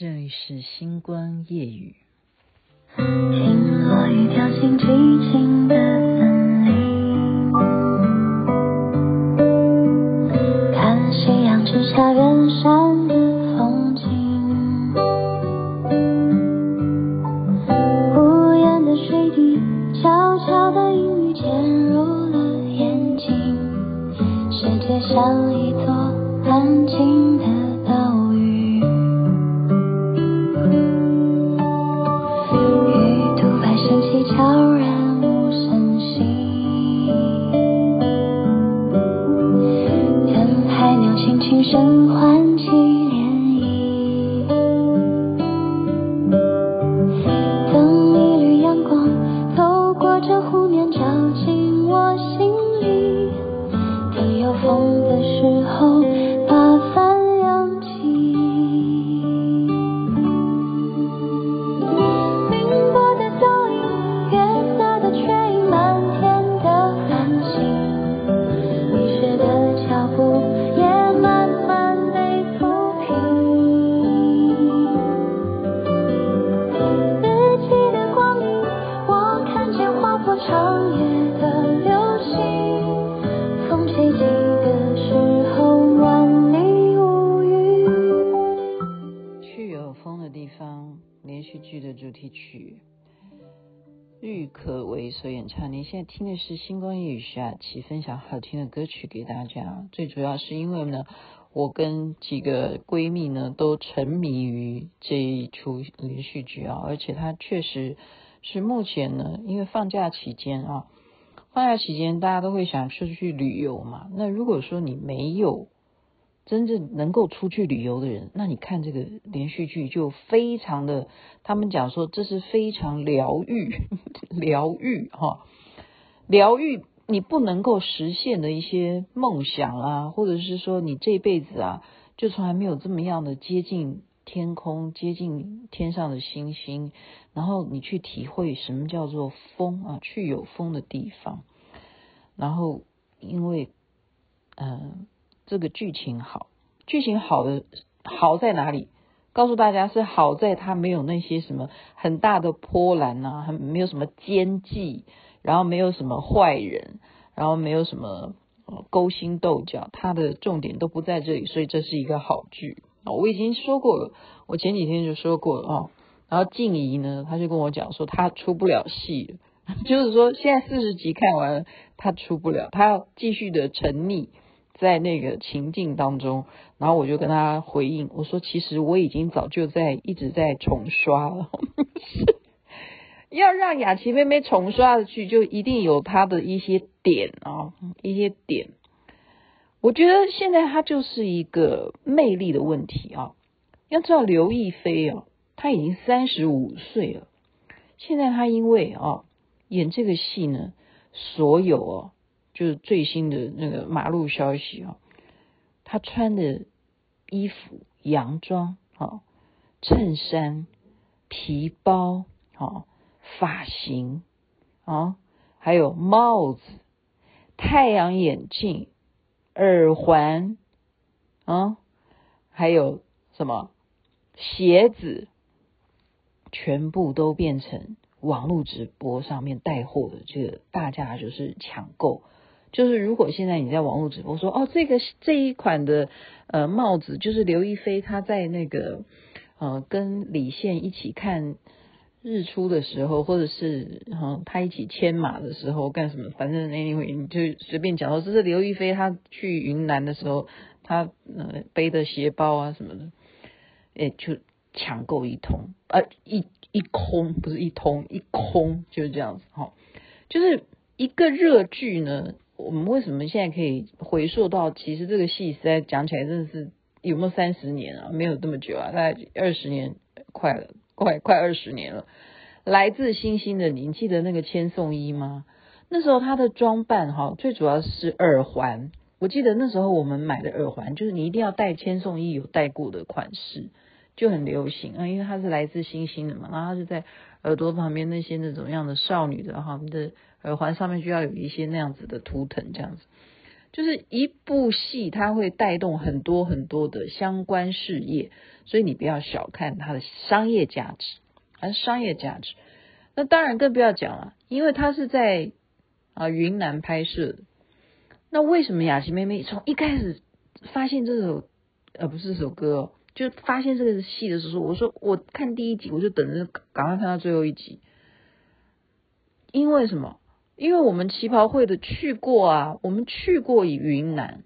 这里是星光夜雨。听落雨掉进激情听的是星光夜语徐雅琪分享好听的歌曲给大家。最主要是因为呢，我跟几个闺蜜呢都沉迷于这一出连续剧啊，而且它确实是目前呢，因为放假期间啊，放假期间大家都会想出去旅游嘛。那如果说你没有，真正能够出去旅游的人，那你看这个连续剧就非常的，他们讲说这是非常疗愈，疗愈哈，疗愈你不能够实现的一些梦想啊，或者是说你这辈子啊，就从来没有这么样的接近天空，接近天上的星星，然后你去体会什么叫做风啊，去有风的地方，然后因为嗯。这个剧情好，剧情好的好在哪里？告诉大家是好在它没有那些什么很大的波澜啊，很没有什么奸计，然后没有什么坏人，然后没有什么勾心斗角，它的重点都不在这里，所以这是一个好剧。我已经说过了，我前几天就说过了啊。然后静怡呢，他就跟我讲说他出不了戏，就是说现在四十集看完了，他出不了，他要继续的沉溺。在那个情境当中，然后我就跟他回应，我说：“其实我已经早就在一直在重刷了。要让雅琪妹妹重刷的剧，就一定有她的一些点啊，一些点。我觉得现在她就是一个魅力的问题啊。要知道刘亦菲啊，她已经三十五岁了，现在她因为啊演这个戏呢，所有哦。”就是最新的那个马路消息啊，她穿的衣服、洋装啊、衬衫、皮包啊、发型啊，还有帽子、太阳眼镜、耳环啊，还有什么鞋子，全部都变成网络直播上面带货的，这个大家就是抢购。就是如果现在你在网络直播说哦，这个这一款的呃帽子就是刘亦菲她在那个呃跟李现一起看日出的时候，或者是嗯他一起牵马的时候干什么，反正 anyway 你就随便讲说这是刘亦菲她去云南的时候，她呃背的鞋包啊什么的，诶就抢购一通，呃一一空不是一通一空就是这样子哈，就是一个热剧呢。我们为什么现在可以回溯到？其实这个戏实在讲起来真的是有没有三十年啊？没有这么久啊，大概二十年快了，快快二十年了。来自星星的你，记得那个千颂伊吗？那时候他的装扮哈，最主要是耳环。我记得那时候我们买的耳环，就是你一定要戴千颂伊有戴过的款式，就很流行啊，因为她是来自星星的嘛，然后她是在耳朵旁边那些那种样的少女的哈的。耳环上面就要有一些那样子的图腾，这样子，就是一部戏，它会带动很多很多的相关事业，所以你不要小看它的商业价值，还是商业价值。那当然更不要讲了，因为它是在啊云南拍摄的。那为什么雅琪妹妹从一开始发现这首呃不是这首歌哦，就发现这个戏的时候，我说我看第一集，我就等着赶快看到最后一集，因为什么？因为我们旗袍会的去过啊，我们去过云南，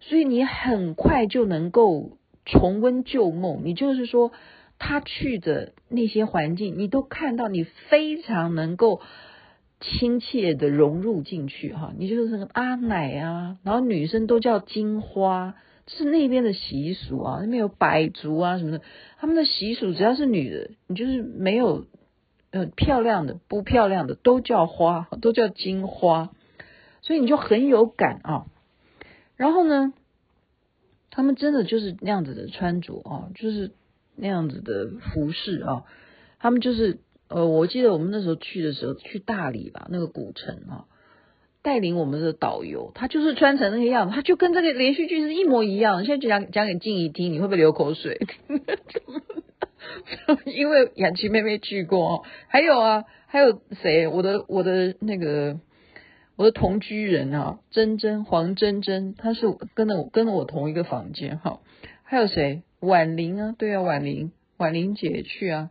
所以你很快就能够重温旧梦。你就是说，他去的那些环境，你都看到，你非常能够亲切的融入进去哈。你就是那个阿奶啊，然后女生都叫金花，是那边的习俗啊，那边有百足啊什么的，他们的习俗只要是女的，你就是没有。呃，漂亮的不漂亮的都叫花，都叫金花，所以你就很有感啊。然后呢，他们真的就是那样子的穿着啊，就是那样子的服饰啊。他们就是呃，我记得我们那时候去的时候，去大理吧，那个古城啊，带领我们的导游，他就是穿成那个样子，他就跟这个连续剧是一模一样。现在就讲讲给静怡听，你会不会流口水？因为雅琪妹妹去过，还有啊，还有谁？我的我的那个我的同居人啊，珍珍黄珍珍，她是跟着我跟着我同一个房间哈。还有谁？婉玲啊，对啊，婉玲婉玲姐去啊。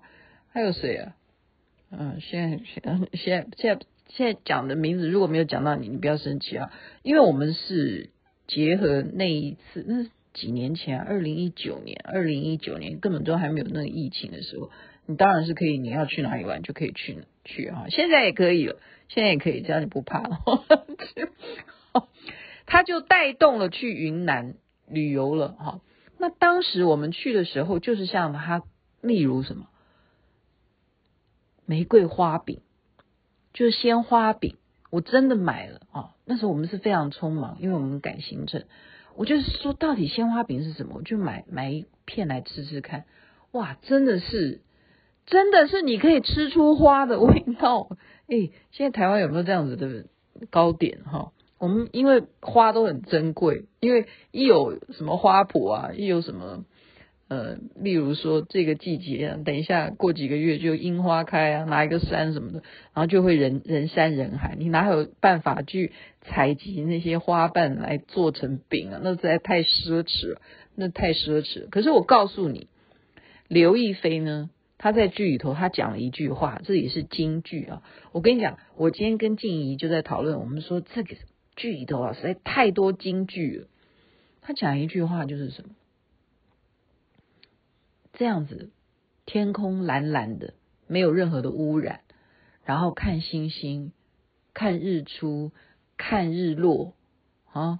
还有谁啊？嗯，现在现在现在现在讲的名字如果没有讲到你，你不要生气啊，因为我们是结合那一次那。几年前，二零一九年，二零一九年根本都还没有那个疫情的时候，你当然是可以，你要去哪里玩就可以去去哈。现在也可以了，现在也可以，只要你不怕了。他就带动了去云南旅游了哈。那当时我们去的时候，就是像他，例如什么玫瑰花饼，就是鲜花饼，我真的买了啊。那时候我们是非常匆忙，因为我们赶行程。我就是说，到底鲜花饼是什么？我就买买一片来吃吃看。哇，真的是，真的是你可以吃出花的味道。哎，现在台湾有没有这样子的糕点哈？我们因为花都很珍贵，因为一有什么花圃啊，一有什么。呃，例如说这个季节，等一下过几个月就樱花开啊，哪一个山什么的，然后就会人人山人海，你哪有办法去采集那些花瓣来做成饼啊？那实在太奢侈了，那太奢侈。可是我告诉你，刘亦菲呢，她在剧里头她讲了一句话，这也是金句啊。我跟你讲，我今天跟静怡就在讨论，我们说这个剧里头啊，实在太多金句了。她讲一句话就是什么？这样子，天空蓝蓝的，没有任何的污染，然后看星星，看日出，看日落啊，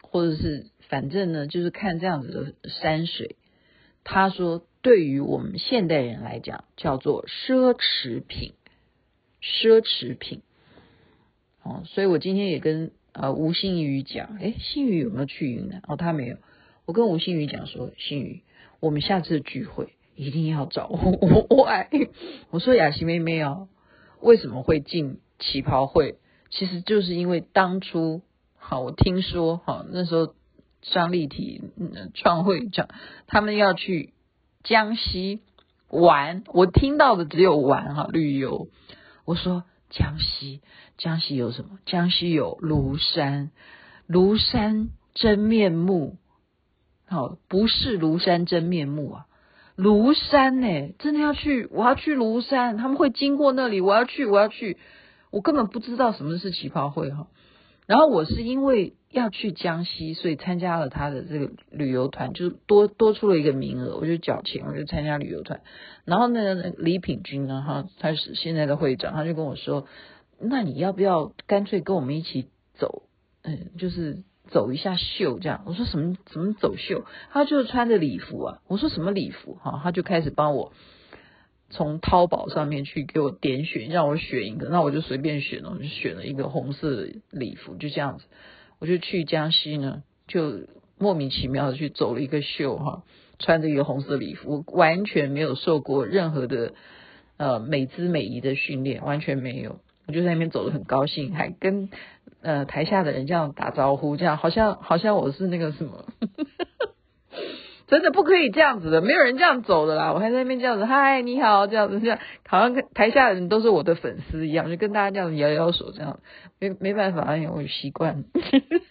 或者是反正呢，就是看这样子的山水。他说，对于我们现代人来讲，叫做奢侈品，奢侈品。哦，所以我今天也跟呃吴新宇讲，诶，新宇有没有去云南？哦，他没有。我跟吴新宇讲说，新宇。我们下次聚会一定要找我，我我我说雅琪妹妹哦，为什么会进旗袍会？其实就是因为当初好，我听说哈，那时候张立体创会长他们要去江西玩，我听到的只有玩哈旅游。我说江西，江西有什么？江西有庐山，庐山真面目。好，不是庐山真面目啊！庐山呢、真的要去，我要去庐山，他们会经过那里，我要去，我要去，我根本不知道什么是旗袍会哈。然后我是因为要去江西，所以参加了他的这个旅游团，就多多出了一个名额，我就缴钱，我就参加旅游团。然后那个李品君呢，哈，他是现在的会长，他就跟我说：“那你要不要干脆跟我们一起走？嗯，就是。”走一下秀这样，我说什么怎么走秀？他就穿着礼服啊，我说什么礼服？哈，他就开始帮我从淘宝上面去给我点选，让我选一个，那我就随便选了，我就选了一个红色的礼服，就这样子，我就去江西呢，就莫名其妙的去走了一个秀哈，穿着一个红色礼服，我完全没有受过任何的呃美姿美仪的训练，完全没有。我就在那边走得很高兴，还跟呃台下的人这样打招呼，这样好像好像我是那个什么。真的不可以这样子的，没有人这样走的啦。我还在那边这样子，嗨，你好，这样子，这样好像台下的人都是我的粉丝一样，就跟大家这样子摇摇手，这样没没办法，因为我有习惯。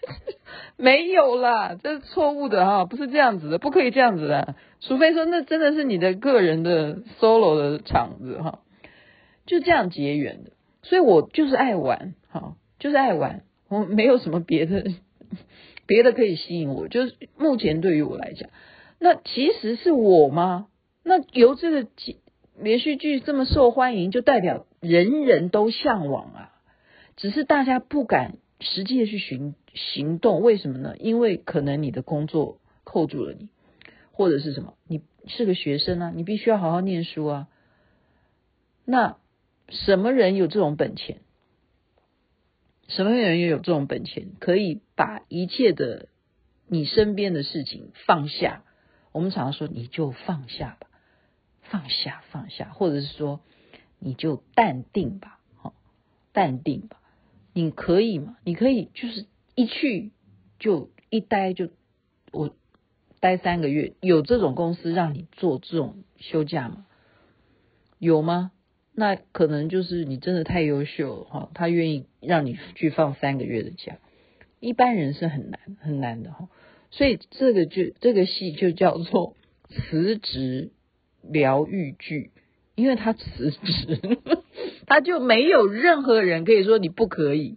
没有啦，这是错误的哈，不是这样子的，不可以这样子的，除非说那真的是你的个人的 solo 的场子哈，就这样结缘的。所以我就是爱玩，哈，就是爱玩，我没有什么别的 别的可以吸引我，就是目前对于我来讲。那其实是我吗？那由这个连续剧这么受欢迎，就代表人人都向往啊。只是大家不敢实际的去行行动，为什么呢？因为可能你的工作扣住了你，或者是什么？你是个学生啊，你必须要好好念书啊。那什么人有这种本钱？什么人又有这种本钱，可以把一切的你身边的事情放下？我们常常说，你就放下吧，放下，放下，或者是说，你就淡定吧，好，淡定吧，你可以吗？你可以就是一去就一待就我待三个月，有这种公司让你做这种休假吗？有吗？那可能就是你真的太优秀了哈，他愿意让你去放三个月的假，一般人是很难很难的哈。所以这个就，这个戏就叫做辞职疗愈剧，因为他辞职，他就没有任何人可以说你不可以，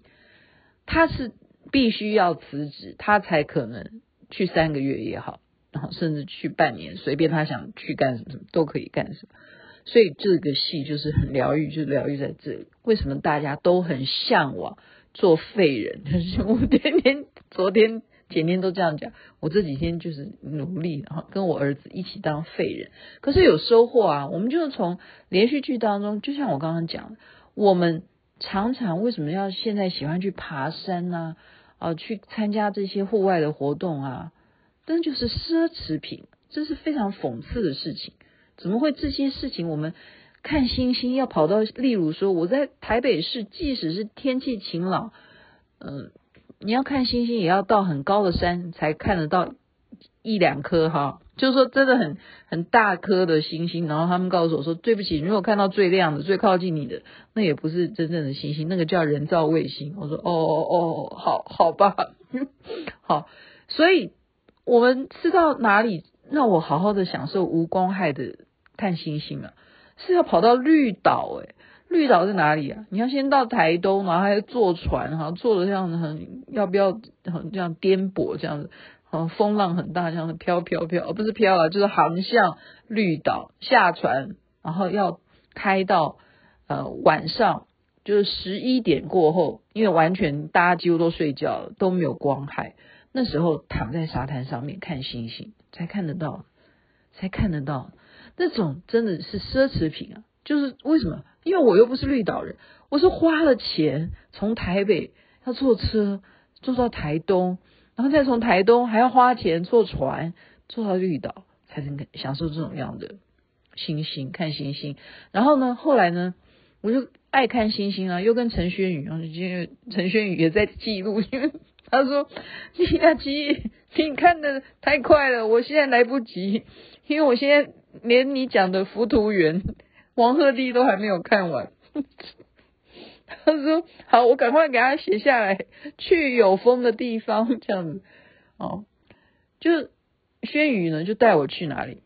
他是必须要辞职，他才可能去三个月也好，然后甚至去半年，随便他想去干什么都可以干什么。所以这个戏就是很疗愈，就疗愈在这里。为什么大家都很向往做废人？就是我天天昨天。前天都这样讲，我这几天就是努力，然后跟我儿子一起当废人，可是有收获啊！我们就是从连续剧当中，就像我刚刚讲，我们常常为什么要现在喜欢去爬山呢？啊，啊，去参加这些户外的活动啊，但就是奢侈品，这是非常讽刺的事情。怎么会这些事情我们看星星要跑到，例如说我在台北市，即使是天气晴朗，嗯、你要看星星，也要到很高的山才看得到一两颗哈。就是说，真的很很大颗的星星。然后他们告诉我说：“对不起，如果看到最亮的、最靠近你的，那也不是真正的星星，那个叫人造卫星。”我说：“哦哦哦，好好吧，好。”所以我们是到哪里让我好好的享受无光害的看星星啊？是要跑到绿岛诶。绿岛在哪里啊？你要先到台东，然后还要坐船，哈，坐的这样子很，要不要很这样颠簸这样子，好，风浪很大，这样子飘飘飘，不是飘啊，就是航向绿岛下船，然后要开到呃晚上，就是十一点过后，因为完全大家几乎都睡觉了，都没有光害，那时候躺在沙滩上面看星星，才看得到，才看得到，那种真的是奢侈品啊！就是为什么？因为我又不是绿岛人，我是花了钱从台北要坐车坐到台东，然后再从台东还要花钱坐船坐到绿岛，才能享受这种样的星星看星星。然后呢，后来呢，我就爱看星星啊，又跟陈轩宇，然后因为陈轩宇也在记录，因为他说：“李亚琪，你看的太快了，我现在来不及，因为我现在连你讲的浮图缘。”王鹤棣都还没有看完，他说：“好，我赶快给他写下来，去有风的地方，这样子哦。”就轩宇呢，就带我去哪里？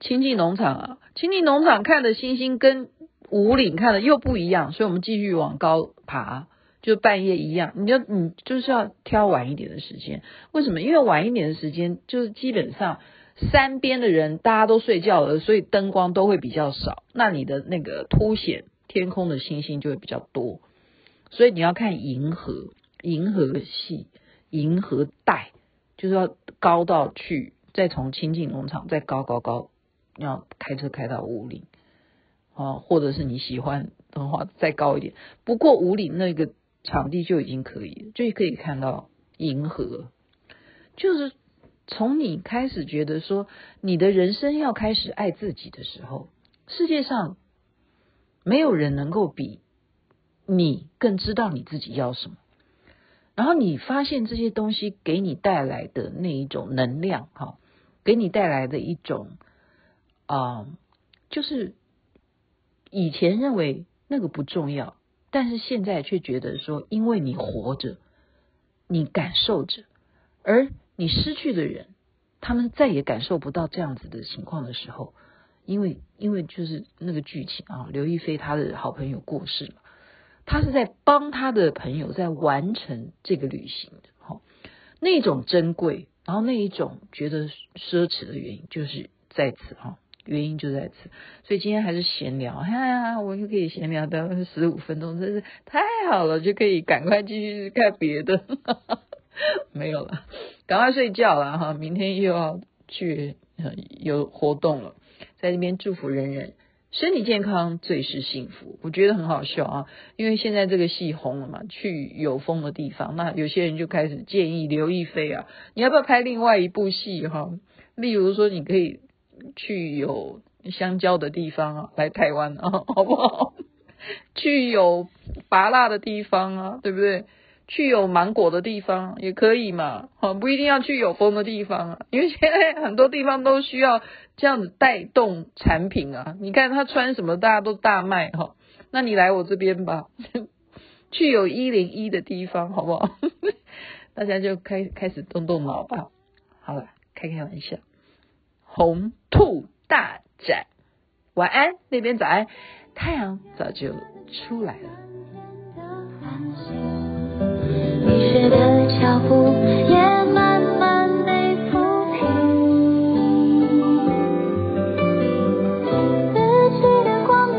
亲近农场啊，亲近农场看的星星跟五岭看的又不一样，所以我们继续往高爬，就半夜一样。你就你就是要挑晚一点的时间，为什么？因为晚一点的时间，就是基本上。山边的人大家都睡觉了，所以灯光都会比较少，那你的那个凸显天空的星星就会比较多。所以你要看银河，银河系，银河带，就是要高到去，再从清境农场再高高高，要开车开到五岭，啊，或者是你喜欢的话再高一点。不过五岭那个场地就已经可以，就可以看到银河，就是。从你开始觉得说你的人生要开始爱自己的时候，世界上没有人能够比你更知道你自己要什么。然后你发现这些东西给你带来的那一种能量，哈，给你带来的一种啊、就是以前认为那个不重要，但是现在却觉得说，因为你活着，你感受着，而你失去的人，他们再也感受不到这样子的情况的时候，因为因为就是那个剧情啊，刘亦菲她的好朋友过世了。她是在帮她的朋友在完成这个旅行的，哈，那种珍贵，然后那一种觉得奢侈的原因就是在此，哈，原因就在此。所以今天还是闲聊，哎呀，我就可以闲聊到十五分钟，真是太好了，就可以赶快继续看别的，没有了，赶快睡觉了，哈，明天又要去有活动了，在这边祝福人人。身体健康最是幸福，我觉得很好笑啊，因为现在这个戏红了嘛，去有风的地方，那有些人就开始建议刘亦菲啊，你要不要拍另外一部戏哈？例如说，你可以去有香蕉的地方啊，来台湾啊，好不好？去有拔辣的地方啊，对不对？去有芒果的地方也可以嘛，好，不一定要去有风的地方啊，因为现在很多地方都需要这样子带动产品啊。你看他穿什么，大家都大卖哈，那你来我这边吧，去有一零一的地方，好不好？大家就开开始动动脑吧。好了，开开玩笑，红兔大展，晚安，那边早安，太阳早就出来了。雨雪的脚步也慢慢被抚平，日记的光影，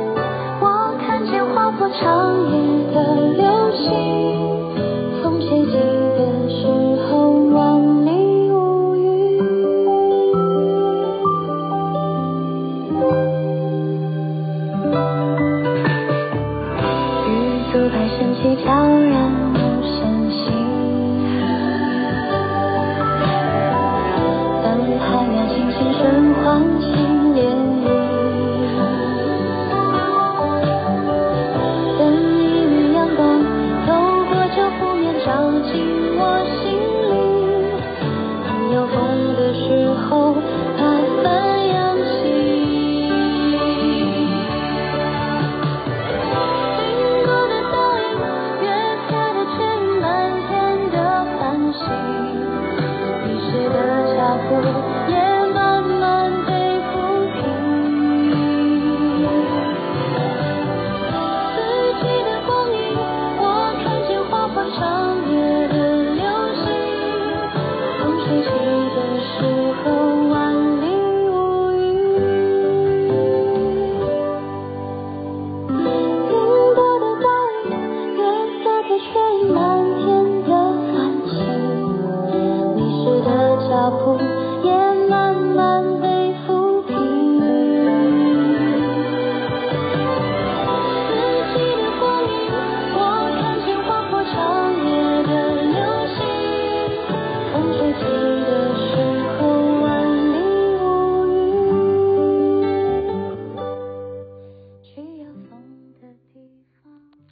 我看见划破长影。